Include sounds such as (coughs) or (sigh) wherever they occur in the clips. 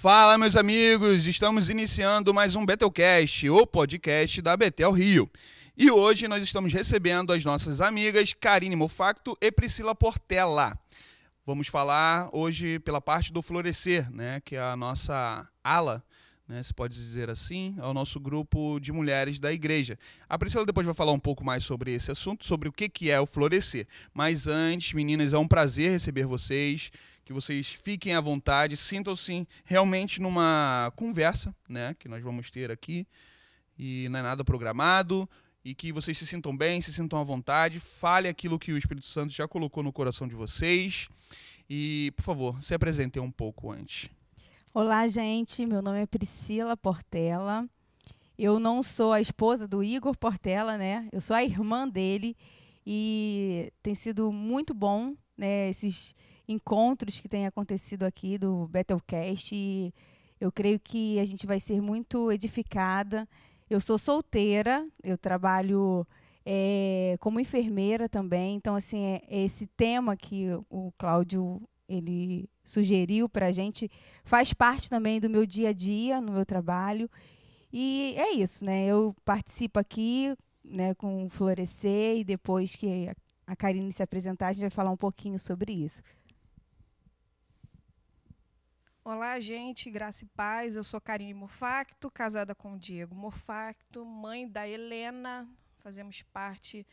Fala, meus amigos! Estamos iniciando mais um Betelcast, o podcast da Betel Rio. E hoje nós estamos recebendo as nossas amigas Karine Mofacto e Priscila Portela. Vamos falar hoje pela parte do Florescer, né, que é a nossa ala, né, se pode dizer assim, é o nosso grupo de mulheres da igreja. A Priscila depois vai falar um pouco mais sobre esse assunto, sobre o que, que é o Florescer. Mas antes, meninas, é um prazer receber vocês que vocês fiquem à vontade, sintam-se realmente numa conversa, né, que nós vamos ter aqui, e não é nada programado, e que vocês se sintam bem, se sintam à vontade, fale aquilo que o Espírito Santo já colocou no coração de vocês, e, por favor, se apresentem um pouco antes. Olá, gente, meu nome é Priscila Portela, eu não sou a esposa do Igor Portela, né, eu sou a irmã dele, e tem sido muito bom, né, esses encontros que têm acontecido aqui do Bethelcast e eu creio que a gente vai ser muito edificada. Eu sou solteira, eu trabalho é, como enfermeira também, então assim é, esse tema que o Cláudio ele sugeriu para a gente faz parte também do meu dia a dia no meu trabalho e é isso, né? Eu participo aqui, né, com o Florescer e depois que a Karine se apresentar a gente vai falar um pouquinho sobre isso. Olá, gente, graça e paz. Eu sou Karine Mofacto, casada com Diego Mofacto, mãe da Helena. Fazemos parte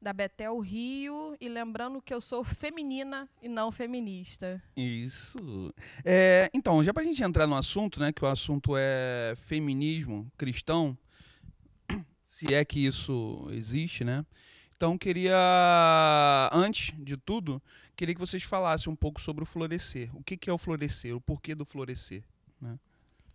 da Betel Rio. E lembrando que eu sou feminina e não feminista. Isso. É, então, já para a gente entrar no assunto, né, que o assunto é feminismo cristão, (coughs) se é que isso existe, né? Então, queria, antes de tudo, queria que vocês falassem um pouco sobre o florescer. O que, é o florescer? O porquê do florescer? Né?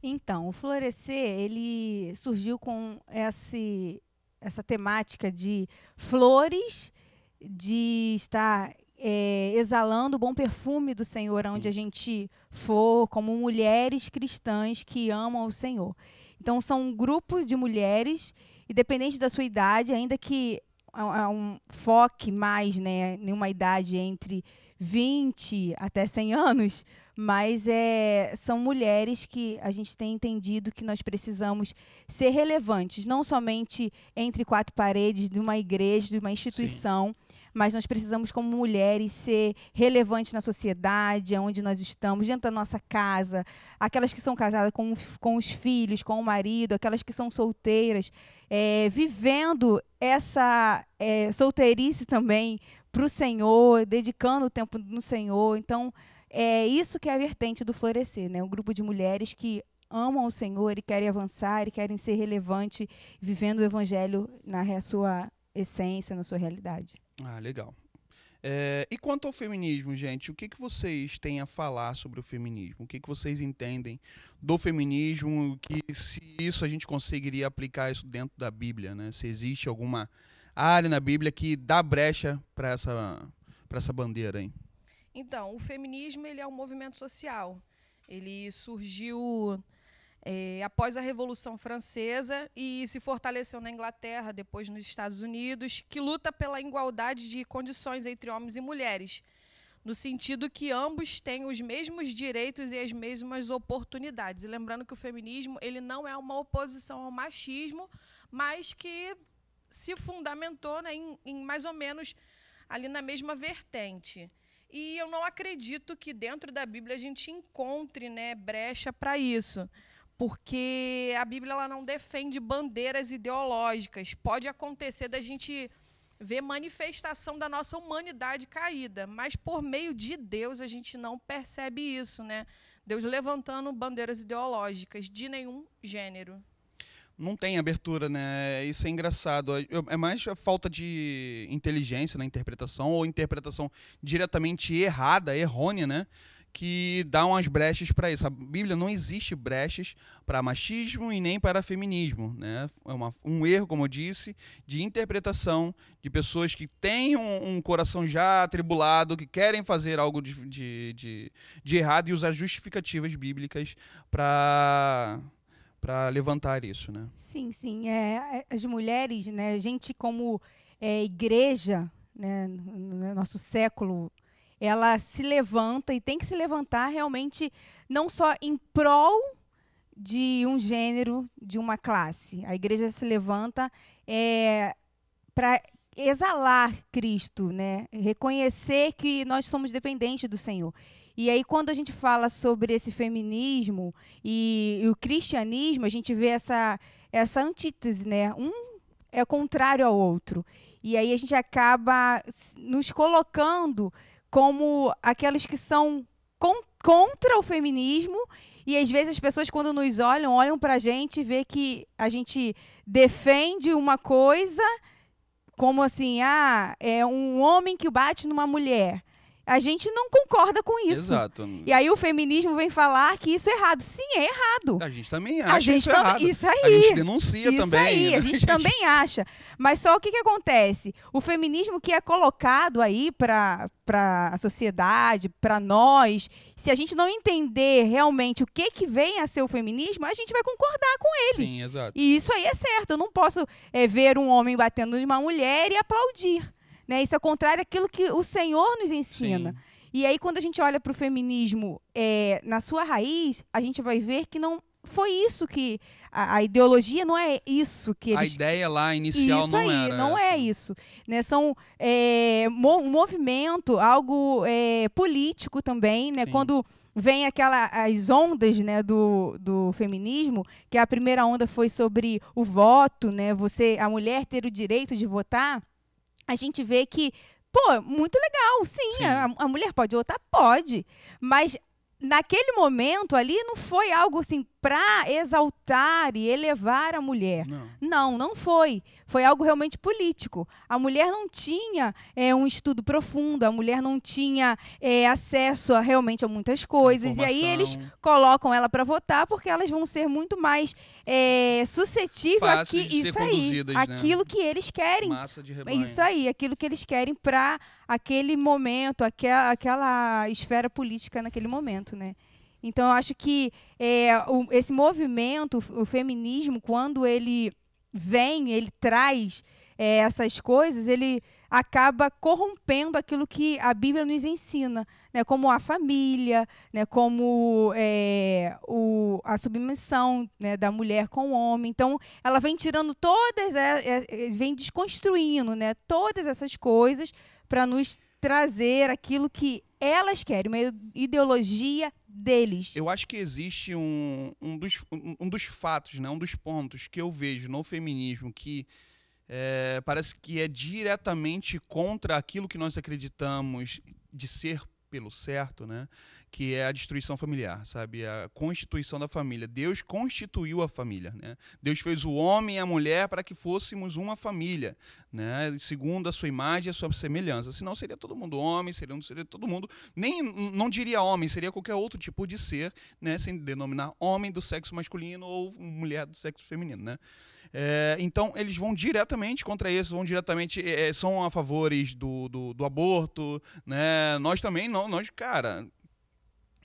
Então, o florescer, ele surgiu com esse, essa temática de flores, de estar é, exalando o bom perfume do Senhor onde a gente for, como mulheres cristãs que amam o Senhor. Então, são um grupo de mulheres, independente da sua idade, ainda que a, um foque mais, né, em uma idade entre 20 até 100 anos, mas é, são mulheres que a gente tem entendido que nós precisamos ser relevantes, não somente entre quatro paredes de uma igreja, de uma instituição, Sim. mas nós precisamos, como mulheres, ser relevantes na sociedade, onde nós estamos, dentro da nossa casa, aquelas que são casadas com, com os filhos, com o marido, aquelas que são solteiras, é, vivendo essa é, solteirice também para o Senhor, dedicando o tempo no Senhor. Então, é isso que é a vertente do florescer, né? Um grupo de mulheres que amam o Senhor e querem avançar e querem ser relevantes, vivendo o Evangelho na sua essência, na sua realidade. Ah, legal. É, e quanto ao feminismo, gente, o que, que vocês têm a falar sobre o feminismo? O que, que vocês entendem do feminismo? Que se isso a gente conseguiria aplicar isso dentro da Bíblia, né? Se existe alguma área na Bíblia que dá brecha para essa para essa bandeira, hein? Então, o feminismo ele é um movimento social. Ele surgiu é, após a Revolução Francesa e se fortaleceu na Inglaterra, depois nos Estados Unidos, que luta pela igualdade de condições entre homens e mulheres, no sentido que ambos têm os mesmos direitos e as mesmas oportunidades. E lembrando que o feminismo ele não é uma oposição ao machismo, mas que se fundamentou né, em, em mais ou menos ali na mesma vertente. E eu não acredito que dentro da Bíblia a gente encontre né, brecha para isso porque a Bíblia ela não defende bandeiras ideológicas. Pode acontecer da gente ver manifestação da nossa humanidade caída, mas por meio de Deus a gente não percebe isso, né? Deus levantando bandeiras ideológicas de nenhum gênero. Não tem abertura, né? Isso é engraçado. É mais a falta de inteligência na interpretação ou interpretação diretamente errada, errônea, né? Que dá umas brechas para isso. A Bíblia não existe brechas para machismo e nem para feminismo. Né? É uma, um erro, como eu disse, de interpretação de pessoas que têm um, um coração já atribulado, que querem fazer algo de, de, de, de errado e usar justificativas bíblicas para para levantar isso, né? Sim, sim. É, é, as mulheres, né, a gente como é, igreja, né, no nosso século ela se levanta e tem que se levantar realmente não só em prol de um gênero, de uma classe. A igreja se levanta é, para exalar Cristo, né? reconhecer que nós somos dependentes do Senhor. E aí, quando a gente fala sobre esse feminismo e, e o cristianismo, a gente vê essa, essa antítese, né? Um é contrário ao outro. E aí a gente acaba nos colocando como aquelas que são con contra o feminismo e às vezes as pessoas, quando nos olham, olham para a gente e vê que a gente defende uma coisa como assim, ah, é um homem que bate numa mulher. A gente não concorda com isso. Exato. E aí o feminismo vem falar que isso é errado. Sim, é errado. A gente também acha a gente isso tam... errado. Isso aí. A gente denuncia isso também. Aí, a gente, a (laughs) gente também acha. Mas só o que, que acontece? O feminismo que é colocado aí para a sociedade, para nós, se a gente não entender realmente o que, que vem a ser o feminismo, a gente vai concordar com ele. Sim, exato. E isso aí é certo. Eu não posso é, ver um homem batendo em uma mulher e aplaudir. Né? Isso é contrário àquilo que o Senhor nos ensina. Sim. E aí, quando a gente olha para o feminismo é, na sua raiz, a gente vai ver que não foi isso que. A, a ideologia não é isso que eles. A ideia lá inicial isso não aí, era. não essa. é isso. Né? São é, mo um movimento, algo é, político também, né? Sim. Quando vem aquela as ondas né do, do feminismo que a primeira onda foi sobre o voto né você a mulher ter o direito de votar a gente vê que, pô, muito legal, sim, Sim. A, a mulher pode votar? Pode. Mas naquele momento ali não foi algo assim para exaltar e elevar a mulher. Não. Não, não foi. Foi algo realmente político. A mulher não tinha é, um estudo profundo, a mulher não tinha é, acesso a, realmente a muitas coisas. E aí eles Informação. colocam ela para votar porque elas vão ser muito mais é, suscetíveis de ser isso aí, né? aquilo que eles querem. Massa de rebanho. Isso aí, aquilo que eles querem para aquele momento, aquela, aquela esfera política naquele momento, né? Então, eu acho que é, o- esse movimento, o, feminismo, quando ele vem, ele traz é, essas coisas, ele acaba corrompendo aquilo que a Bíblia nos ensina, né? Como a família, né? Como é, o, a submissão né? da mulher com o homem. Então, ela vem tirando todas, é, é, vem desconstruindo, né? Todas essas coisas para nos trazer aquilo que elas querem, uma ideologia deles. Eu acho que existe um, um, dos, um, um dos fatos, né, um dos pontos que eu vejo no feminismo que é, parece que é diretamente contra aquilo que nós acreditamos de ser pelo certo, né? Que é a destruição familiar, sabe? A constituição da família. Deus constituiu a família, né? Deus fez o homem e a mulher para que fôssemos uma família, né? Segundo a sua imagem e a sua semelhança. Senão seria todo mundo homem, seria, seria todo mundo nem não diria homem, seria qualquer outro tipo de ser, né? Sem denominar homem do sexo masculino ou mulher do sexo feminino, né? É, então eles vão diretamente contra isso, vão diretamente é, são a favores do, do, do aborto, né? Nós também não, nós cara,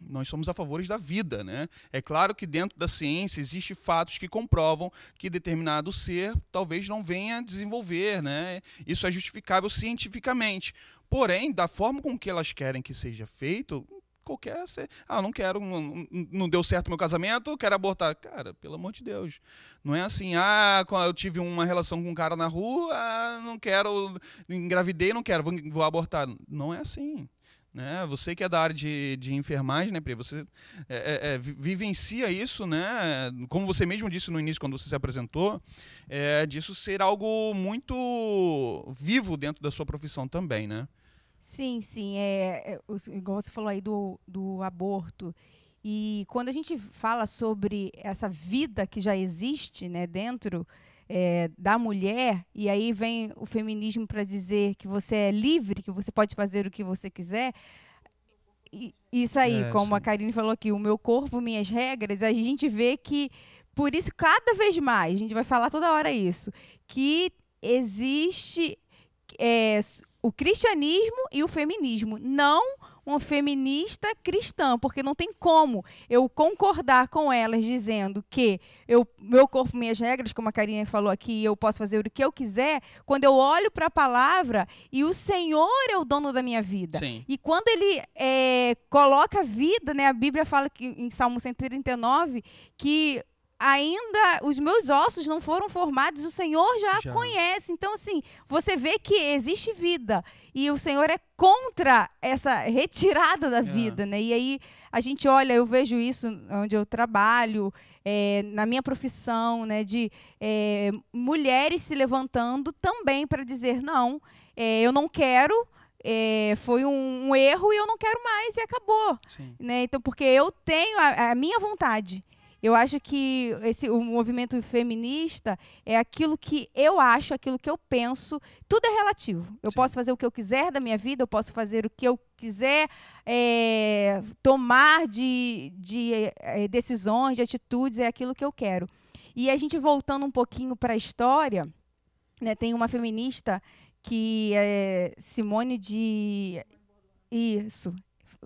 nós somos a favores da vida, né? É claro que dentro da ciência existem fatos que comprovam que determinado ser talvez não venha a desenvolver, né? Isso é justificável cientificamente. Porém, da forma com que elas querem que seja feito, qualquer ser, ah, não quero, não, não deu certo meu casamento, quero abortar. Cara, pelo amor de Deus. Não é assim, ah, eu tive uma relação com um cara na rua, ah, não quero, engravidei, não quero, vou, vou abortar. Não é assim. Né? Você que é da área de, de enfermagem, né, Pri? Você é, é, é, vi- vivencia isso, né? Como você mesmo disse no início, quando você se apresentou, é, disso ser algo muito vivo dentro da sua profissão também, né? Sim, sim. É, é, igual você falou aí do, do aborto. E quando a gente fala sobre essa vida que já existe né, dentro é, da mulher, e aí vem o feminismo para dizer que você é livre, que você pode fazer o que você quiser. E- isso aí, É, como a sim. Karine falou aqui, o meu corpo, minhas regras, a gente vê que, por isso, cada vez mais, a gente vai falar toda hora isso, que existe é, o cristianismo e o feminismo, não uma feminista cristã, porque não tem como eu concordar com elas dizendo que eu, meu corpo, minhas regras, como a Karine falou aqui, eu posso fazer o que eu quiser, quando eu olho para a palavra e o Senhor é o dono da minha vida. Sim. E quando ele é, coloca vida, né, a Bíblia fala que em Salmo 139 que ainda os meus ossos não foram formados, o Senhor já, Já. conhece. Então, assim, você vê que existe vida e o Senhor é contra essa retirada da vida, né? E aí a gente olha, eu vejo isso onde eu trabalho, é, na minha profissão, né? De é, mulheres se levantando também para dizer não, é, eu não quero. é, foi um, um erro e eu não quero mais e acabou Sim. né? Então, porque eu tenho a, a minha vontade. Eu acho que esse, o movimento feminista é aquilo que eu acho, aquilo que eu penso. Tudo é relativo. Eu Sim. posso fazer o que eu quiser da minha vida, eu posso fazer o que eu quiser é, tomar de, de é, decisões, de atitudes, é aquilo que eu quero. E a gente voltando um pouquinho para a história, né, tem uma feminista que é Simone de. Isso.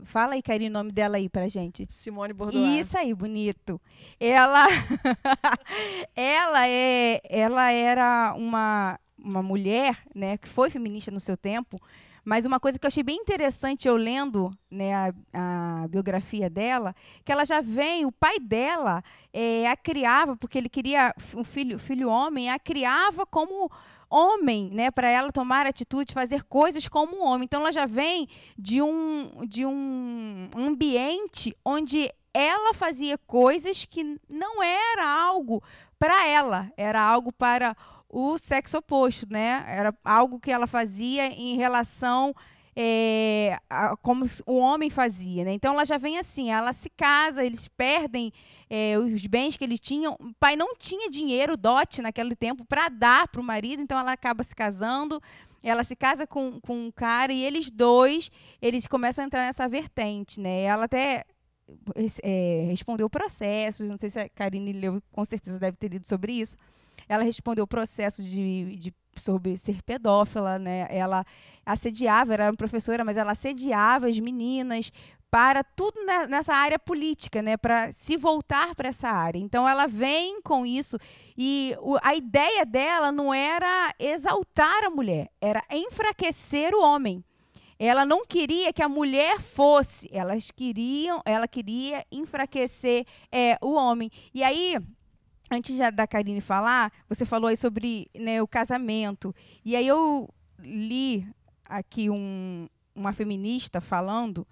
Fala aí, Karine, o nome dela aí pra gente. Simone Bordoar. Isso aí, bonito. Ela, (laughs) ela é, ela era uma, uma mulher, né, que foi feminista no seu tempo. Mas uma coisa que eu achei bem interessante eu lendo né, a, a biografia dela, que ela já vem, o pai dela eh, a criava, porque ele queria um filho, filho homem, a criava como homem, né, para ela tomar atitude, fazer coisas como um homem. Então ela já vem de um de um ambiente onde ela fazia coisas que não era algo para ela, era algo para o sexo oposto, né? Era algo que ela fazia em relação é, a- como o homem fazia, né? Então ela já vem assim, ela se casa, eles perdem é, os bens que eles tinham. O pai não tinha dinheiro, dote naquele tempo, para dar para o marido, então ela acaba se casando. Ela se casa com, com um cara e eles dois, eles começam a entrar nessa vertente, né? Ela até é, respondeu processos, não sei se a Karine leu, com certeza deve ter lido sobre isso. Ela respondeu processos de, de sobre ser pedófila, né? Ela assediava, era uma professora, mas ela assediava as meninas para tudo ne- nessa área política, né? Para se voltar para essa área. Então ela vem com isso e a ideia dela não era exaltar a mulher, era enfraquecer o homem. Ela não queria que a mulher fosse, elas queriam, ela queria enfraquecer é, o homem. E aí, antes da Karine falar, você falou aí sobre né, o casamento. E aí eu li aqui um, uma feminista falando,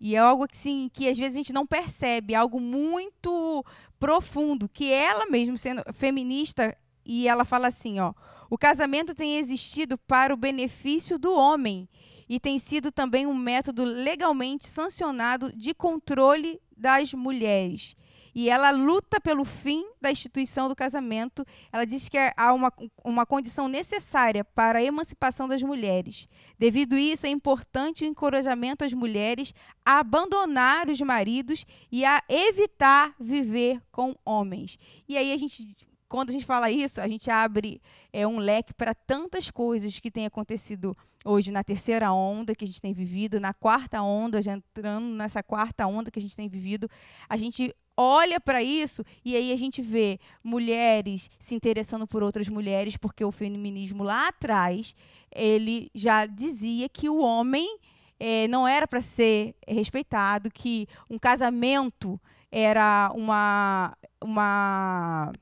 e é algo que, sim, que às vezes a gente não percebe, algo muito profundo, que ela mesmo sendo feminista, e ela fala assim, ó, o casamento tem existido para o benefício do homem e tem sido também um método legalmente sancionado de controle das mulheres. E ela luta pelo fim da instituição do casamento. Ela diz que há uma, uma condição necessária para a emancipação das mulheres. Devido a isso, é importante o encorajamento às mulheres a abandonar os maridos e a evitar viver com homens. E aí a gente, quando a gente fala isso, a gente abre é, um leque para tantas coisas que têm acontecido hoje na terceira onda que a gente tem vivido, na quarta onda, já entrando nessa quarta onda que a gente tem vivido, a gente olha para isso e aí a gente vê mulheres se interessando por outras mulheres, porque o feminismo lá atrás ele já dizia que o homem eh, não era para ser respeitado, que um casamento era uma uma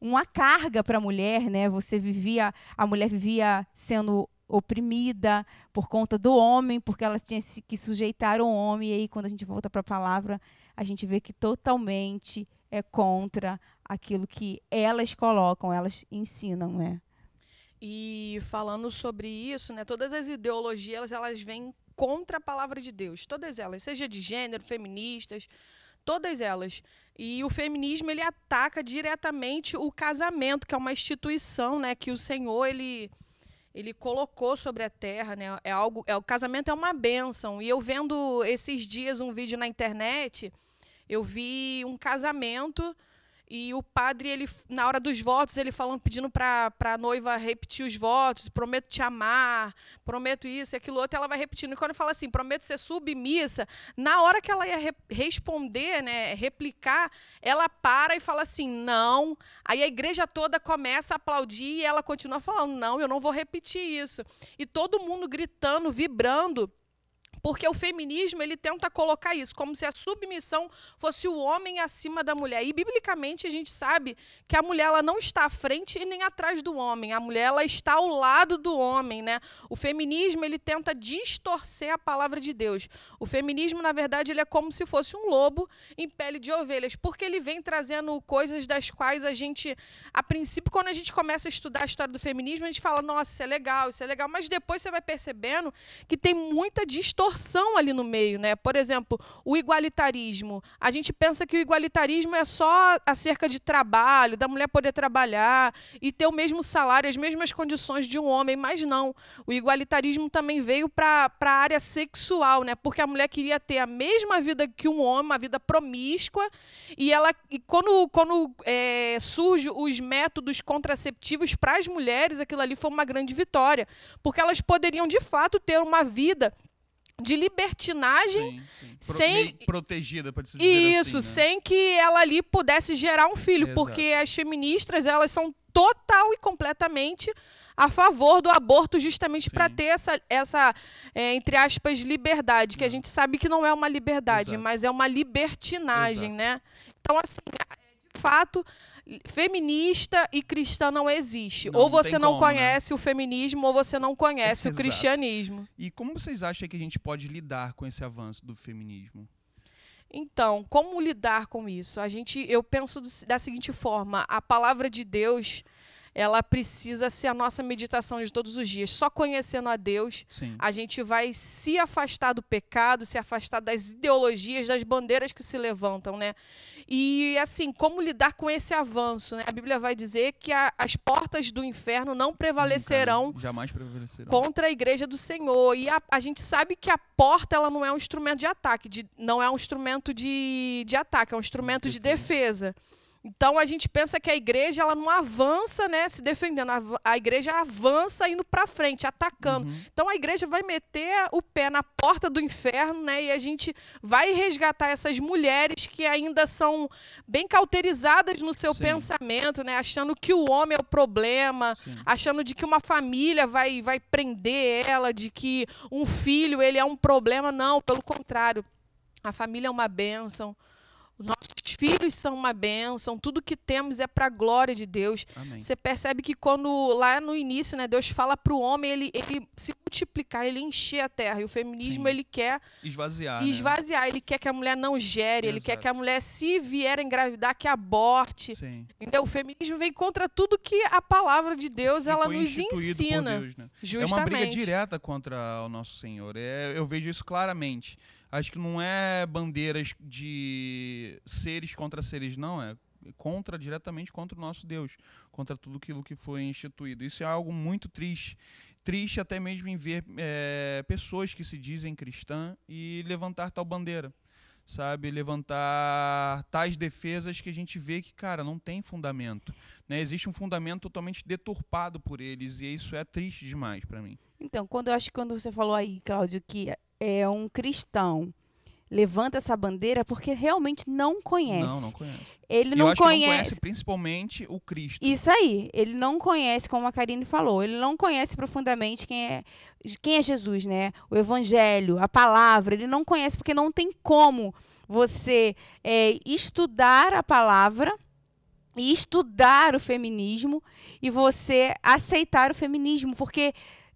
uma carga para a mulher, né? Você vivia, a mulher vivia sendo oprimida por conta do homem, porque ela tinha que sujeitar ao homem. E aí, quando a gente volta para a palavra, a gente vê que totalmente é contra aquilo que elas colocam, elas ensinam, né? E falando sobre isso, né, todas as ideologias elas vêm contra a palavra de Deus, todas elas, seja de gênero, feministas, todas elas. E o feminismo ele ataca diretamente o casamento, que é uma instituição, né, que o Senhor ele ele colocou sobre a terra, né? É algo, é o casamento é uma bênção. E eu vendo esses dias um vídeo na internet, eu vi um casamento e o padre, ele, na hora dos votos, ele falando, pedindo para a noiva repetir os votos, prometo te amar, prometo isso e aquilo outro, ela vai repetindo. E quando fala assim, prometo ser submissa, na hora que ela ia re responder, né, replicar, ela para e fala assim, não. Aí a igreja toda começa a aplaudir e ela continua falando, não, eu não vou repetir isso. E todo mundo gritando, vibrando porque o feminismo ele tenta colocar isso como se a submissão fosse o homem acima da mulher. E biblicamente a gente sabe que a mulher ela não está à frente e nem atrás do homem. A mulher ela está ao lado do homem, né? O feminismo ele tenta distorcer a palavra de Deus. O feminismo na verdade ele é como se fosse um lobo em pele de ovelhas, porque ele vem trazendo coisas das quais a gente a princípio quando a gente começa a estudar a história do feminismo, a gente fala: "Nossa, isso é legal, isso é legal", mas depois você vai percebendo que tem muita distorção distorção ali no meio, né? Por exemplo, o igualitarismo. A gente pensa que o igualitarismo é só acerca de trabalho, da mulher poder trabalhar e ter o mesmo salário, as mesmas condições de um homem, mas não. O igualitarismo também veio para a área sexual, né? Porque a mulher queria ter a mesma vida que um homem, uma vida promíscua, e ela e quando, quando é, surge os métodos contraceptivos para as mulheres, aquilo ali foi uma grande vitória, porque elas poderiam de fato ter uma vida de libertinagem sim, sim. Sem protegida para dizer isso assim, né? sem que ela ali pudesse gerar um filho Exato. porque as feministas elas são total e completamente a favor do aborto justamente para ter essa, essa é, entre aspas liberdade que a gente sabe que não é uma liberdade Exato. mas é uma libertinagem Exato. né então assim de fato feminista e cristã não existe. Não, ou você não, não como, né? conhece né? o feminismo ou você não conhece o cristianismo. E como vocês acham que a gente pode lidar com esse avanço do feminismo? Então, como lidar com isso? A gente, eu penso da seguinte forma: a palavra de Deus ela precisa ser a nossa meditação de todos os dias. Só conhecendo a Deus, Sim. a gente vai se afastar do pecado, se afastar das ideologias, das bandeiras que se levantam, né? E assim, como lidar com esse avanço? Né? A Bíblia vai dizer que a, as portas do inferno não prevalecerão, jamais prevalecerão contra a igreja do Senhor. E a, a, gente sabe que a porta ela não é um instrumento de ataque, de, não é um instrumento de, de ataque, é um instrumento de defesa. Então a gente pensa que a igreja ela não avança, né, se defendendo. A, igreja avança indo para frente, atacando. Uhum. Então a igreja vai meter o pé na porta do inferno, né, e a gente vai resgatar essas mulheres que ainda são bem cauterizadas no seu Sim. pensamento, né, achando que o homem é o problema, Sim. achando de que uma família vai vai prender ela, de que um filho ele é um problema. Não, pelo contrário. A família é uma bênção. Os nossos filhos são uma bênção, tudo que temos é para a glória de Deus. Amém. Você percebe que quando lá no início, né, Deus fala para o homem ele, ele se multiplicar, ele encher a terra. E o feminismo Sim. ele quer esvaziar, esvaziar. Né? Ele quer que a mulher não gere, Exato. ele quer que a mulher se vier a engravidar que aborte. Sim. Entendeu? O feminismo vem contra tudo que a palavra de Deus ela nos ensina. Deus, né? Justamente. É uma briga direta contra o nosso Senhor. É, eu vejo isso claramente acho que não é bandeiras de seres contra seres, não, é contra diretamente contra o nosso Deus, contra tudo aquilo que foi instituído. Isso é algo muito triste, triste até mesmo em ver é, pessoas que se dizem cristã e levantar tal bandeira, sabe, levantar tais defesas que a gente vê que, cara, não tem fundamento, né? Existe um fundamento totalmente deturpado por eles e isso é triste demais para mim. Então, quando eu acho que quando você falou aí, Cláudio, que é um cristão levanta essa bandeira porque realmente não conhece. Não, não conhece. Ele não conhece. não conhece principalmente o Cristo. Isso aí. Ele não conhece, como a Karine falou, ele não conhece profundamente quem é, quem é Jesus, né? O Evangelho, a palavra. Ele não conhece porque não tem como você é, estudar a palavra e estudar o feminismo e você aceitar o feminismo, porque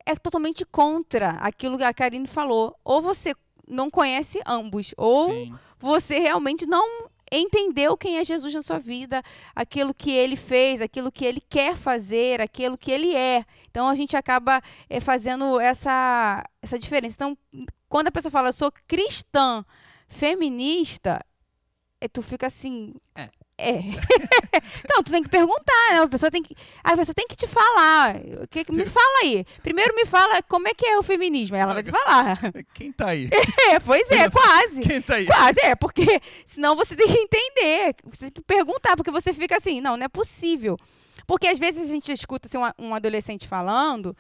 é totalmente contra aquilo que a Karine falou. Ou você não conhece ambos, ou Sim. você realmente não entendeu quem é Jesus na sua vida, aquilo que ele fez, aquilo que ele quer fazer, aquilo que ele é. Então a gente acaba é, fazendo essa, essa diferença. Então, quando a pessoa fala, eu sou cristã, feminista, é, tu fica assim. É. É. (laughs) então, tu tem que perguntar, né? A pessoa tem que. A pessoa tem que te falar. Que, que- me fala aí. Primeiro me fala como é que é o feminismo. Aí ela vai te falar. (laughs) Quem tá aí? (laughs) É, pois é, quase. Quem tá aí? Quase, é, porque senão você tem que entender, você tem que perguntar, porque você fica assim, não, não é possível. Porque às vezes a gente escuta assim, um, um adolescente falando,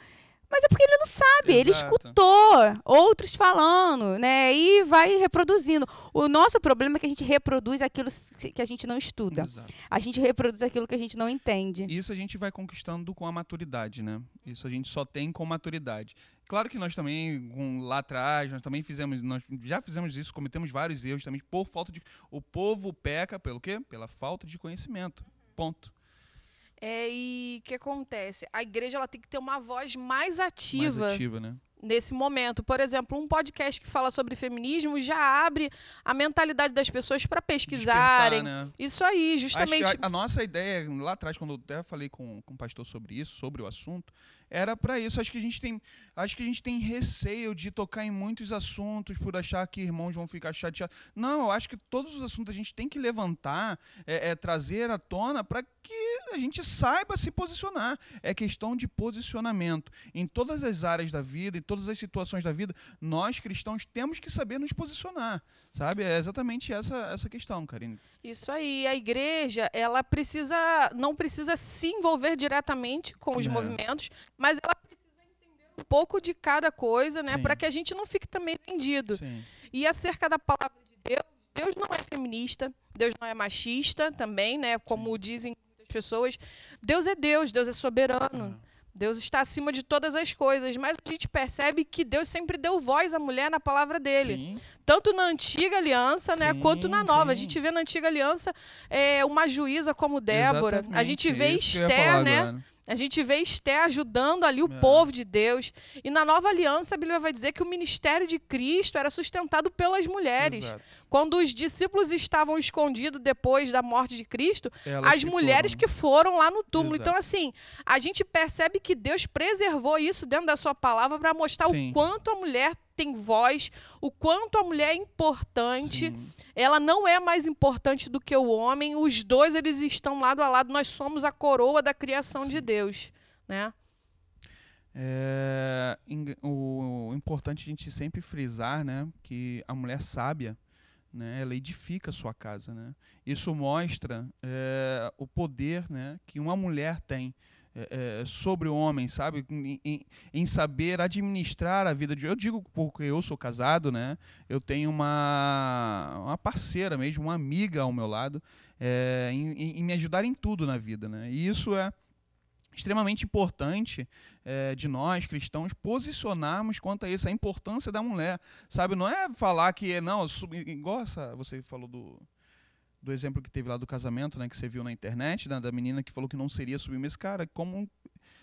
mas é porque ele não sabe, ele Exato. escutou outros falando, né? E vai reproduzindo. O nosso problema é que a gente reproduz aquilo que a gente não estuda. Exato. A gente reproduz aquilo que a gente não entende. Isso a gente vai conquistando com a maturidade, né? Isso a gente só tem com maturidade. Claro que nós também, com- lá atrás, nós também fizemos, nós já fizemos isso, cometemos vários erros também por falta de. O povo peca pelo quê? Pela falta de conhecimento. Ponto. É, e o que acontece? A igreja ela tem que ter uma voz mais ativa, Mais ativa, né? nesse momento. Por exemplo, um podcast que fala sobre feminismo já abre a mentalidade das pessoas para pesquisarem. Né? Isso aí, justamente. a, a nossa ideia, lá atrás, quando eu até falei com, com o pastor sobre isso, sobre o assunto, era para isso. Acho que a gente tem, acho que a gente tem receio de tocar em muitos assuntos por achar que irmãos vão ficar chateados. Não, eu acho que todos os assuntos a gente tem que levantar, é, é, trazer à tona para que a gente saiba se posicionar. É questão de posicionamento. Em todas as áreas da vida, em todas as situações da vida, nós cristãos temos que saber nos posicionar. Sabe? É exatamente essa, essa questão, Karine. Isso aí, a igreja, ela precisa, não precisa se envolver diretamente com os É. movimentos, mas ela precisa entender um pouco de cada coisa, né, Sim. para que a gente não fique também vendido. Sim. E acerca da palavra de Deus, Deus não é feminista, Deus não é machista também, né, como dizem muitas pessoas. Deus é Deus, Deus é soberano. Deus está acima de todas as coisas, mas a gente percebe que Deus sempre deu voz à mulher na palavra dele Sim. tanto na antiga aliança, né, Sim, quanto na nova. A sim. gente vê na antiga aliança é, uma juíza como Débora. A Exatamente, gente vê isso Esther, né? agora. A gente vê Esther ajudando ali o É. povo de Deus. E na nova aliança, a Bíblia vai dizer que o ministério de Cristo era sustentado pelas mulheres. Exato. Quando os discípulos estavam escondidos depois da morte de Cristo, Elas as que mulheres foram. que foram lá no túmulo. Exato. Então, assim, a gente percebe que Deus preservou isso dentro da sua palavra para mostrar Sim. o quanto a mulher tem voz, o quanto a mulher é importante. Sim. Ela não é mais importante do que o homem. Os dois, eles estão lado a lado. Nós somos a coroa da criação de Deus, né? É, o, o importante a gente sempre frisar, né, que a mulher sábia, né, ela edifica a sua casa, né. Isso mostra é, o poder, né, que uma mulher tem é, é, sobre o homem, sabe, em, em- em saber administrar a vida de. Eu digo porque eu sou casado, né, eu tenho uma uma parceira mesmo, uma amiga ao meu lado, é, em, em- me ajudar em tudo na vida, né. E isso é extremamente importante eh, de nós cristãos posicionarmos quanto a isso, a importância da mulher, sabe? Não é falar que não, sub- igual essa, você falou do do exemplo que teve lá do casamento, né, que você viu na internet, né, da menina que falou que não seria submissa, cara, como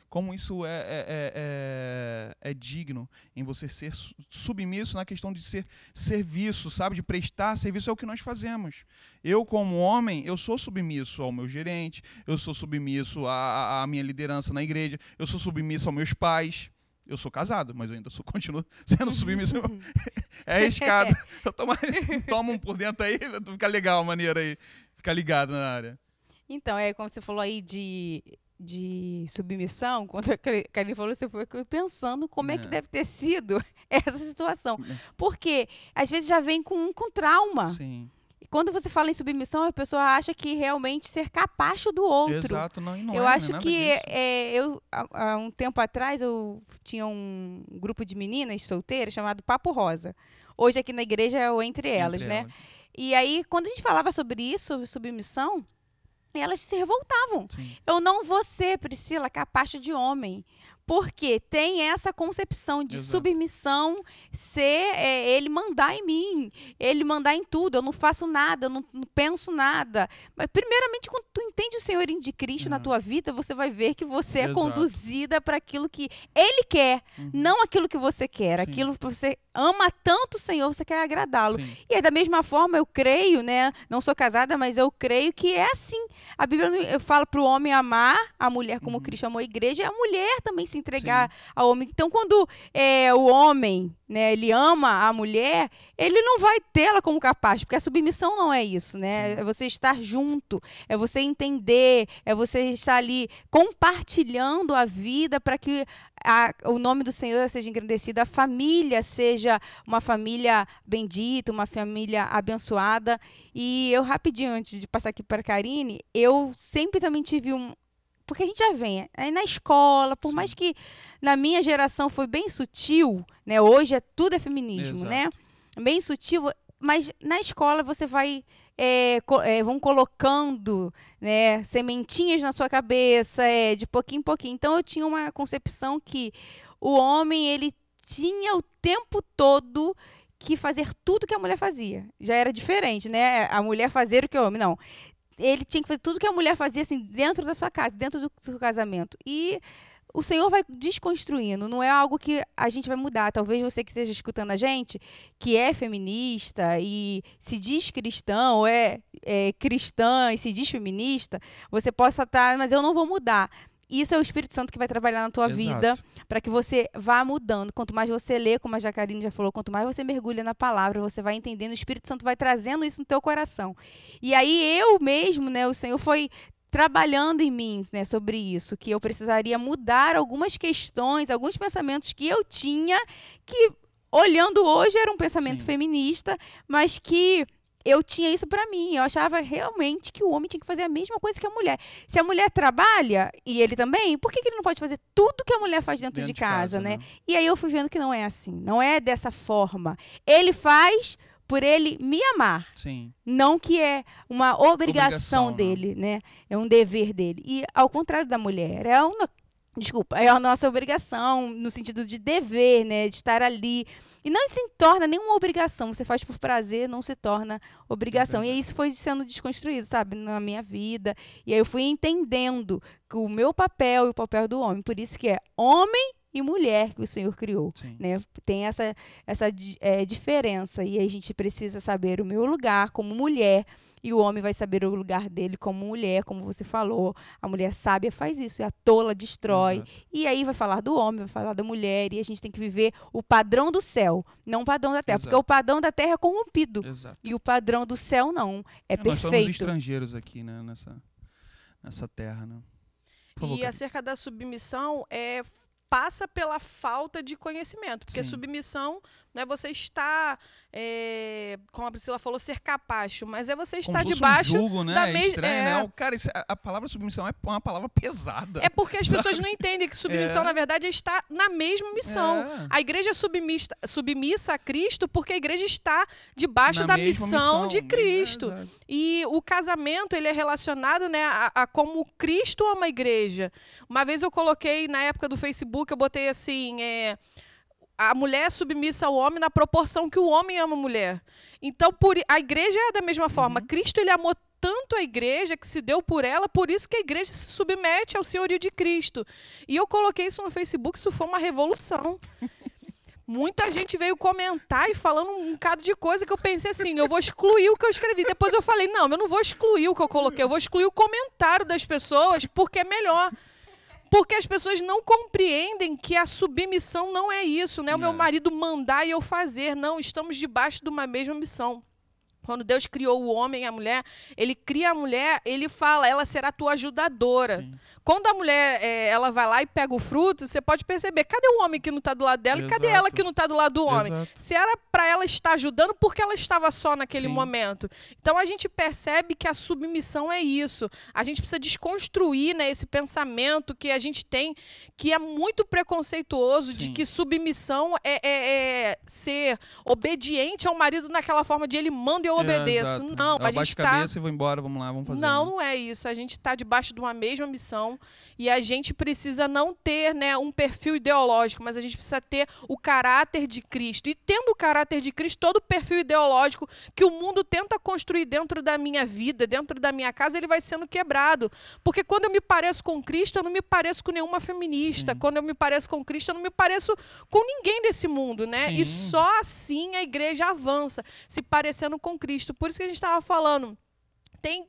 como isso é, é, é, é- é digno em você ser su- submisso na questão de ser serviço, sabe? De prestar serviço é o que nós fazemos. Eu, como homem, eu sou submisso ao meu gerente, eu sou submisso à- à minha liderança na igreja, eu sou submisso aos meus pais. Eu sou casado, mas eu ainda sou, (laughs) continuo sendo submisso. (laughs) é arriscado. (laughs) Eu tomo, tomo um por dentro aí, fica legal, maneira aí. Fica ligado na área. Então, é como você falou aí de, de submissão, quando a Karine falou, você foi pensando como é. que É. deve ter sido essa situação. É. Porque às vezes já vem com, com trauma. Sim. E quando você fala em submissão, a pessoa acha que realmente ser capacho do outro. Exato, não, não eu é, não é acho nada que disso. é, eu há, há um tempo atrás eu tinha um grupo de meninas solteiras chamado Papo Rosa. Hoje aqui na igreja é o Entre Elas, Entre né? E aí, quando a gente falava sobre isso, sobre submissão, elas se revoltavam. Sim. Eu não vou ser, Priscila, capacho de homem. Porque tem essa concepção de Exato. submissão ser é, ele mandar em mim, ele mandar em tudo. Eu não faço nada, eu não, não penso nada. Mas, primeiramente, quando tu entende o senhorinho de Cristo na Uhum. tua vida, você vai ver que você é Exato. conduzida para aquilo que ele quer, Uhum. não aquilo que você quer. Sim. Aquilo que você ama tanto o Senhor, você quer agradá-lo. E aí, da mesma forma, eu creio, né? Não sou casada, mas eu creio que é assim. A Bíblia fala para o homem amar a mulher como Uhum. Cristo amou a igreja, e a mulher também se entregar ao homem. Então, quando é, o homem, né, ele ama a mulher, ele não vai tê-la como capaz, porque a submissão não é isso, né? É você estar junto, é você entender, é você estar ali compartilhando a vida para que a, o nome do Senhor seja engrandecido, a família seja uma família bendita, uma família abençoada. E eu, rapidinho, antes de passar aqui para a Karine, eu sempre também tive um. Porque a gente já vem aí na escola, por Sim. mais que na minha geração foi bem sutil, né? Hoje é tudo é feminismo, Exato. né? Bem sutil, mas na escola você vai é, é, vão colocando né, sementinhas na sua cabeça, é, de pouquinho em pouquinho. Então eu tinha uma concepção que o homem ele tinha o tempo todo que fazer tudo que a mulher fazia. Já era diferente, né? A mulher fazer o que o homem não. Ele tinha que fazer tudo que a mulher fazia assim dentro da sua casa, dentro do seu casamento. E o Senhor vai desconstruindo, não é algo que a gente vai mudar. Talvez você que esteja escutando a gente, que é feminista e se diz cristão, ou é, é cristã e se diz feminista, você possa estar, mas eu não vou mudar. Isso é o Espírito Santo que vai trabalhar na tua Exato. vida para que você vá mudando. Quanto mais você lê, como a Jacarine já falou, quanto mais você mergulha na palavra, você vai entendendo, o Espírito Santo vai trazendo isso no teu coração. E aí eu mesmo, né, o Senhor foi trabalhando em mim, né, sobre isso, que eu precisaria mudar algumas questões, alguns pensamentos que eu tinha que olhando hoje era um pensamento Sim. feminista, mas que eu tinha isso para mim. Eu achava realmente que o homem tinha que fazer a mesma coisa que a mulher. Se a mulher trabalha e ele também, por que, que ele não pode fazer tudo que a mulher faz dentro, de, casa, né? E aí eu fui vendo que não é assim, não é dessa forma. Ele faz por ele me amar, Sim. não que é uma obrigação, Obrigação, não. dele, né? É um dever dele. E ao contrário da mulher, é uma Desculpa, é a nossa obrigação, no sentido de dever, né? De estar ali. E não se torna nenhuma obrigação. Você faz por prazer, não se torna obrigação. É e isso foi sendo desconstruído, sabe? Na minha vida. E aí eu fui entendendo que o meu papel e o papel do homem. Por isso que é homem e mulher que o Senhor criou. Sim. Né? Tem essa, essa é, diferença. E aí a gente precisa saber o meu lugar como mulher. E o homem vai saber o lugar dele como mulher, como você falou. A mulher sábia faz isso, e a tola destrói. Exato. E aí vai falar do homem, vai falar da mulher, e a gente tem que viver o padrão do céu, não o padrão da terra. Porque Exato. o padrão da terra é corrompido. Exato. E o padrão do céu não. É, Nós somos perfeito. estrangeiros aqui, né? Nessa, nessa terra, né? Favor, E acerca da submissão, é, passa pela falta de conhecimento. Porque Sim. submissão não é você estar, é, como a Priscila falou, ser capacho, mas é você estar debaixo. um jugo, né? da É mes- estranho, é. né? Cara, isso- a, a palavra submissão é uma palavra pesada. É porque as pessoas não (laughs) entendem que submissão, É. na verdade, é estar na mesma missão. É. A igreja é submissa, submissa a Cristo porque a igreja está debaixo Na da mesma missão, de É, Cristo. E o casamento ele é relacionado né, a, a como Cristo ama a igreja. Uma vez eu coloquei na época do Facebook, eu botei assim: é, a mulher é submissa ao homem na proporção que o homem ama a mulher. Então, por, a igreja é da mesma forma. Uhum. Cristo ele amou tanto a igreja que se deu por ela, por isso que a igreja se submete ao senhorio de Cristo. E eu coloquei isso no Facebook, isso foi uma revolução. (laughs) Muita gente veio comentar e falando um bocado de coisa que eu pensei assim, eu vou excluir o que eu escrevi. Depois eu falei, não, eu não vou excluir o que eu coloquei, eu vou excluir o comentário das pessoas, porque é melhor. Porque as pessoas não compreendem que a submissão não é isso, né? O meu É. marido mandar e eu fazer. Não, estamos debaixo de uma mesma missão. Quando Deus criou o homem e a mulher, ele cria a mulher, ele fala, ela será tua ajudadora. Sim. Quando a mulher é, ela vai lá e pega o fruto, você pode perceber, cadê o homem que não está do lado dela e cadê Exato. ela que não está do lado do homem? Exato. Se era para ela estar ajudando, por que ela estava só naquele Sim. momento? Então a gente percebe que a submissão é isso. A gente precisa desconstruir né, esse pensamento que a gente tem, que é muito preconceituoso, de Sim. que submissão é, é- é ser obediente ao marido naquela forma de ele manda e eu obedeço. Exato. Não, Eu a gente está cabeça e vou embora, vamos lá, vamos fazer. não, né? não é isso. A gente está debaixo de uma mesma missão e a gente precisa não ter né, um perfil ideológico, mas a gente precisa ter o caráter de Cristo. E tendo o caráter de Cristo, todo o perfil ideológico que o mundo tenta construir dentro da minha vida, dentro da minha casa, ele vai sendo quebrado. Porque quando eu me pareço com Cristo, eu não me pareço com nenhuma feminista. Sim. Quando eu me pareço com Cristo, eu não me pareço com ninguém desse mundo, né? E Sim. só assim a igreja avança, se parecendo com Cristo. Por isso que a gente estava falando tem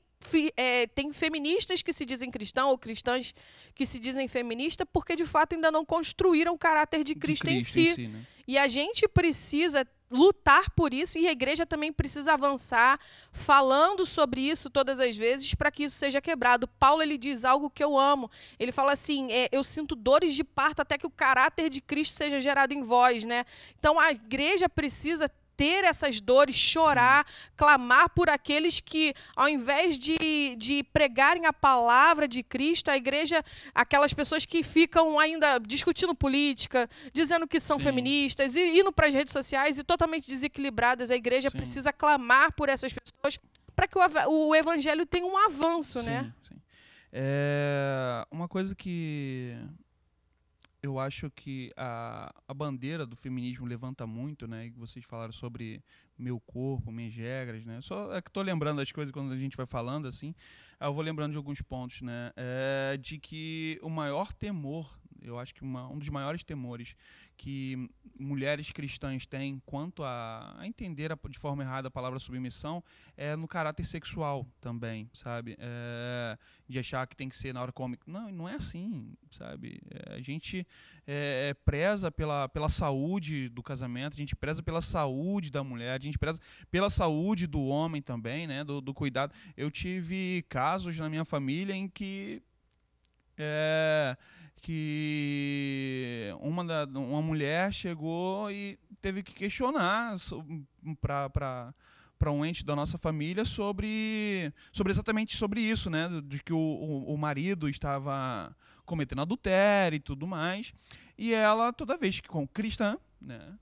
é, tem feministas que se dizem cristãos ou cristãs que se dizem feministas porque de fato ainda não construíram o caráter de Cristo, de Cristo em si. Em si né? E a gente precisa lutar por isso e a igreja também precisa avançar falando sobre isso todas as vezes para que isso seja quebrado. Paulo ele diz algo que eu amo. Ele fala assim: é, eu sinto dores de parto até que o caráter de Cristo seja gerado em vós, né? Então a igreja precisa ter essas dores, chorar, Sim. clamar por aqueles que, ao invés de, de pregarem a palavra de Cristo, a igreja, aquelas pessoas que ficam ainda discutindo política, dizendo que são Sim. feministas, e indo para as redes sociais e totalmente desequilibradas, a igreja Sim. precisa clamar por essas pessoas para que o, o, evangelho tenha um avanço, né? É uma coisa que eu acho que a, a bandeira do feminismo levanta muito, né? E vocês falaram sobre meu corpo, minhas regras, né? Só é que estou lembrando das coisas quando a gente vai falando assim. Eu vou lembrando de alguns pontos, né? É, de que o maior temor, eu acho que uma, um dos maiores temores que mulheres cristãs têm quanto a, a entender a, de forma errada a palavra submissão é no caráter sexual também, sabe? É, de achar que tem que ser na hora cômica. Não, não é assim, sabe? É, a gente é, é, preza pela, pela saúde do casamento, a gente preza pela saúde da mulher, a gente preza pela saúde do homem também, né? Do, do cuidado. Eu tive casos na minha família em que é, que uma, da, uma mulher chegou e teve que questionar para para um ente da nossa família sobre, sobre exatamente sobre isso, né? De que o, o, o, marido estava cometendo adultério e tudo mais. E ela, toda vez que, com cristã, né?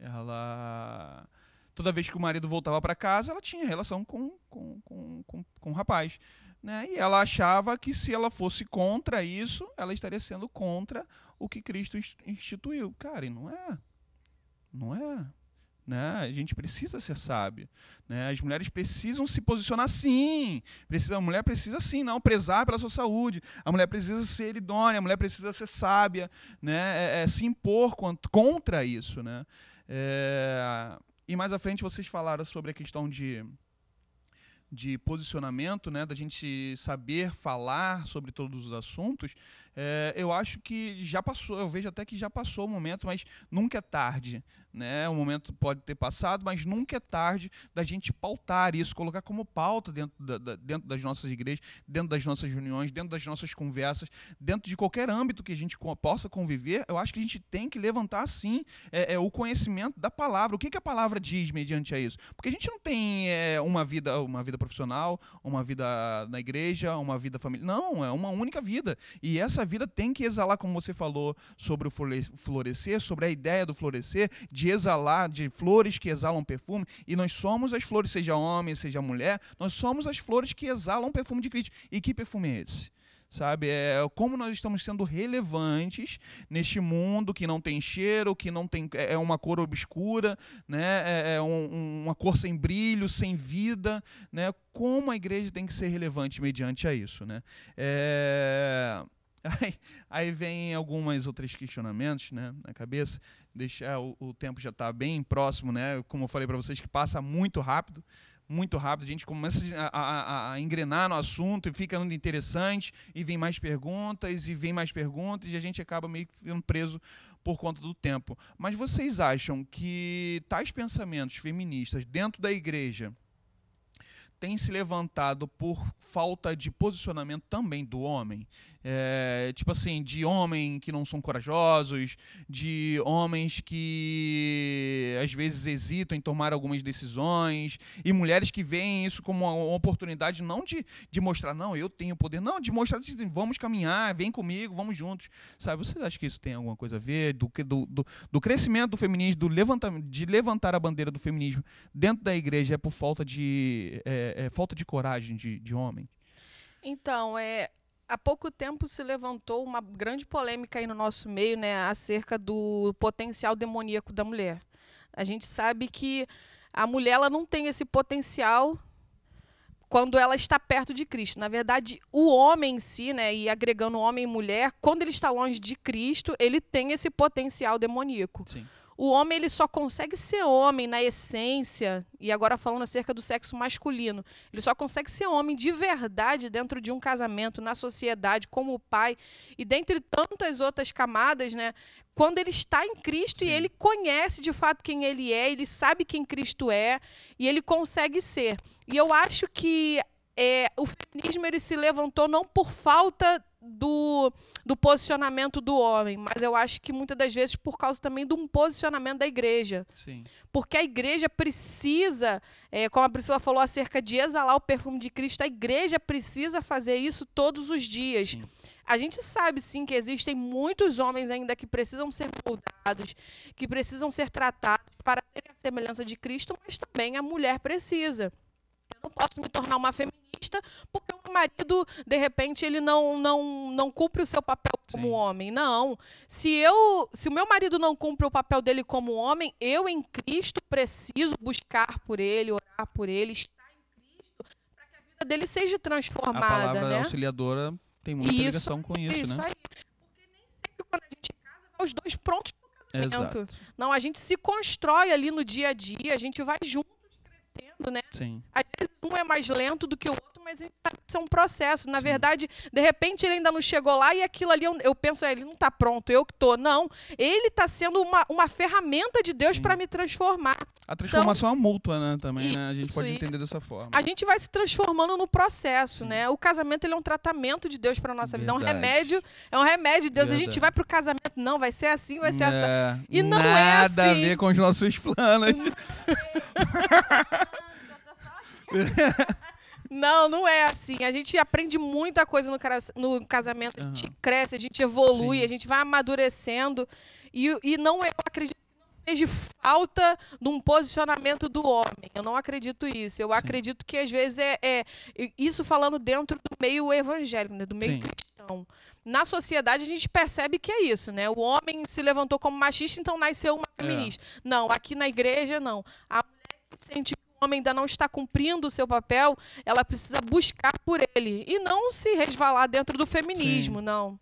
Ela. Toda vez que o marido voltava para casa, ela tinha relação com, com, com, com, com o rapaz. Né? E ela achava que se ela fosse contra isso, ela estaria sendo contra o que Cristo instituiu. Cara, e não é. Não é. Né? A gente precisa ser sábio. Né? As mulheres precisam se posicionar sim. Precisa, a mulher precisa sim, não prezar pela sua saúde. A mulher precisa ser idônea, a mulher precisa ser sábia, né? É, é, se impor contra isso. Né? É, e mais à frente vocês falaram sobre a questão de de posicionamento, né, da gente saber falar sobre todos os assuntos, é, eu acho que já passou, eu vejo até que já passou o momento, mas nunca é tarde. Né? O momento pode ter passado, mas nunca é tarde da gente pautar isso, colocar como pauta dentro, da, da, dentro das nossas igrejas, dentro das nossas reuniões, dentro das nossas conversas, dentro de qualquer âmbito que a gente possa conviver. Eu acho que a gente tem que levantar, sim, é, é o conhecimento da palavra. O que, que, a palavra diz mediante a isso? Porque a gente não tem é, uma, vida, uma vida profissional, uma vida na igreja, uma vida familiar. Não, é uma única vida. E essa vida tem que exalar, como você falou, sobre o florescer, sobre a ideia do florescer, de exalar, de flores que exalam perfume, e nós somos as flores, seja homem, seja mulher, nós somos as flores que exalam perfume de Cristo. E que perfume é esse? sabe? É como nós estamos sendo relevantes neste mundo que não tem cheiro, que não tem é, é uma cor obscura, né? É, é um, uma cor sem brilho, sem vida, né? Como a igreja tem que ser relevante mediante a isso, né? É... Aí, aí vem algumas outros questionamentos né, na cabeça. Deixar o, o tempo já está bem próximo, né? Como eu falei para vocês, que passa muito rápido, muito rápido. A gente começa a, a, a, engrenar no assunto e fica interessante e vem mais perguntas e vem mais perguntas e a gente acaba meio que ficando preso por conta do tempo. Mas vocês acham que tais pensamentos feministas dentro da igreja têm se levantado por falta de posicionamento também do homem? É, tipo assim, de homens que não são corajosos, de homens que às vezes hesitam em tomar algumas decisões, e mulheres que veem isso como uma oportunidade não de, de mostrar, não, eu tenho poder, não, de mostrar, vamos caminhar, vem comigo, vamos juntos. Sabe, vocês acham que isso tem alguma coisa a ver do, do, do, do crescimento do feminismo, do levantamento, de levantar a bandeira do feminismo dentro da igreja é por falta de, é, é falta de coragem de, de homens? Então, é, há pouco tempo se levantou uma grande polêmica aí no nosso meio, né, acerca do potencial demoníaco da mulher. A gente sabe que a mulher ela não tem esse potencial quando ela está perto de Cristo. Na verdade, o homem em si, né, e agregando homem e mulher, quando ele está longe de Cristo, ele tem esse potencial demoníaco. Sim. O homem ele só consegue ser homem na essência, e agora falando acerca do sexo masculino, ele só consegue ser homem de verdade dentro de um casamento, na sociedade, como pai, e dentre tantas outras camadas, né? Quando ele está em Cristo Sim. e ele conhece de fato quem ele é, ele sabe quem Cristo é e ele consegue ser. E eu acho que é, o feminismo ele se levantou não por falta do, do posicionamento do homem, mas eu acho que muitas das vezes por causa também de um posicionamento da igreja. Sim. Porque a igreja precisa, é, como a Priscila falou acerca de exalar o perfume de Cristo, a igreja precisa fazer isso todos os dias. Sim. A gente sabe sim que existem muitos homens ainda que precisam ser moldados, que precisam ser tratados para terem a semelhança de Cristo, mas também a mulher precisa. Não posso me tornar uma feminista porque o meu marido, de repente, ele não, não, não cumpre o seu papel como Sim. homem. Não. Se eu, se o meu marido não cumpre o papel dele como homem, eu em Cristo preciso buscar por ele, orar por ele, estar em Cristo, para que a vida dele seja transformada. A palavra né? auxiliadora tem muita isso, ligação com isso, isso né? Aí. Porque nem sempre quando a gente casa, vai os dois prontos para o casamento. Exato. Não, a gente se constrói ali no dia a dia, a gente vai juntos crescendo, né? Sim. Às vezes um é mais lento do que o outro, mas a gente sabe que isso é um processo. Na Sim. verdade, de repente ele ainda não chegou lá e aquilo ali, eu, eu penso, é, ele não está pronto, eu que estou. Não, ele está sendo uma, uma ferramenta de Deus para me transformar. A transformação então, é mútua, né? Também, isso, né? A gente pode entender dessa forma. A gente vai se transformando no processo, Sim. né? O casamento ele é um tratamento de Deus para nossa Verdade. vida. É um remédio, é um remédio de Deus. Verdade. A gente vai para o casamento, não, vai ser assim, vai ser assim. é, assim. E não é assim. Nada a ver com os nossos planos. (laughs) (laughs) (laughs) Não, não é assim. A gente aprende muita coisa no, no casamento, a gente uhum. cresce, a gente evolui, Sim. a gente vai amadurecendo. E, e não é, eu acredito que não seja falta de um posicionamento do homem. Eu não acredito isso. Eu Sim. acredito que às vezes é, é, Isso falando dentro do meio evangélico, né, do meio Sim. cristão. Na sociedade a gente percebe que é isso, né? O homem se levantou como machista, então nasceu uma é. feminista. É. Não, aqui na igreja não. A mulher que sente homem ainda não está cumprindo o seu papel, ela precisa buscar por ele e não se resvalar dentro do feminismo, Sim. não.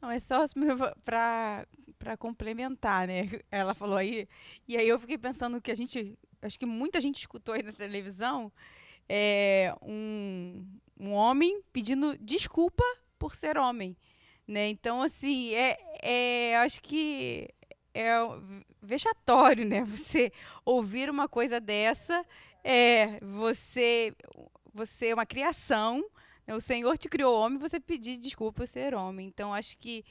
Não, é só para para complementar, né? Ela falou aí, e aí eu fiquei pensando que a gente, acho que muita gente escutou aí na televisão, é, um, um homem pedindo desculpa por ser homem, né? Então, assim, é, é acho que é vexatório, né? Você ouvir uma coisa dessa, é você, você é uma criação, né? o Senhor te criou homem, você pedir desculpa por ser homem. Então, acho que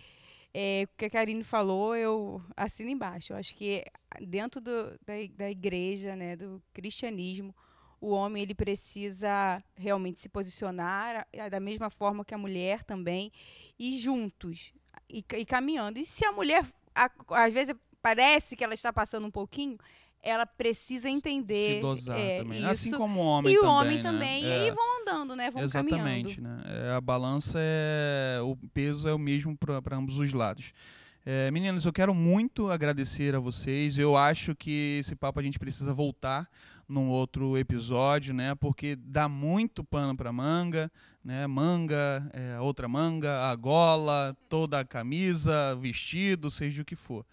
é, o que a Karine falou, eu assino embaixo. Eu acho que dentro do, da, da igreja, né, do cristianismo, o homem ele precisa realmente se posicionar da mesma forma que a mulher também e juntos e, e caminhando. E se a mulher a, às vezes parece que ela está passando um pouquinho, ela precisa entender se dosar é, também. Isso. Assim como o homem e também. o homem né? também. É. E aí vão andando, né? Vão Exatamente, caminhando. né? É, a balança é. O peso é o mesmo para ambos os lados. É, meninas, eu quero muito agradecer a vocês. Eu acho que esse papo a gente precisa voltar num outro episódio, né? Porque dá muito pano para manga, né? Manga, é, outra manga, a gola, toda a camisa, vestido, seja o que for.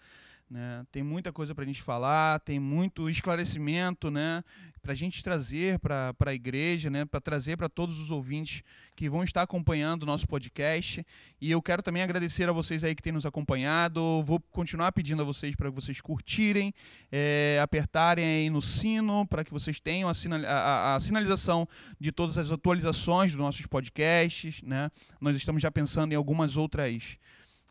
Né? Tem muita coisa para a gente falar, tem muito esclarecimento né? Para a gente trazer para a igreja, né? para trazer para todos os ouvintes que vão estar acompanhando o nosso podcast. E eu quero também agradecer a vocês aí que têm nos acompanhado. Vou continuar pedindo a vocês para vocês curtirem, é, apertarem aí no sino para que vocês tenham a, a, a, sinalização de todas as atualizações dos nossos podcasts. Né? Nós estamos já pensando em algumas outras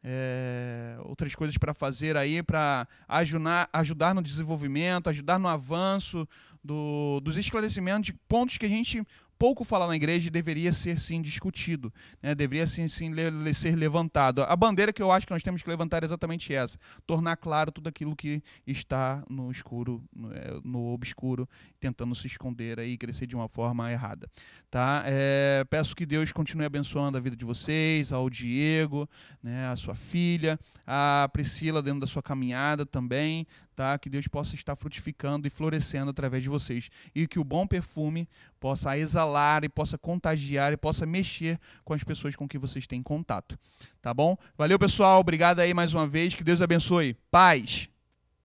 é, outras coisas para fazer aí para ajudar, ajudar no desenvolvimento, ajudar no avanço do, dos esclarecimentos de pontos que a gente pouco fala na igreja deveria ser sim discutido, né? deveria sim, sim le, ser levantado. A bandeira que eu acho que nós temos que levantar é exatamente essa: tornar claro tudo aquilo que está no escuro, no, é, no obscuro, tentando se esconder aí e crescer de uma forma errada. Tá? É, peço que Deus continue abençoando a vida de vocês, ao Diego, né, a sua filha, a Priscila dentro da sua caminhada também, tá? Que Deus possa estar frutificando e florescendo através de vocês e que o bom perfume possa exalar e possa contagiar e possa mexer com as pessoas com que vocês têm contato, tá bom? Valeu, pessoal. Obrigado aí mais uma vez. Que Deus abençoe. Paz.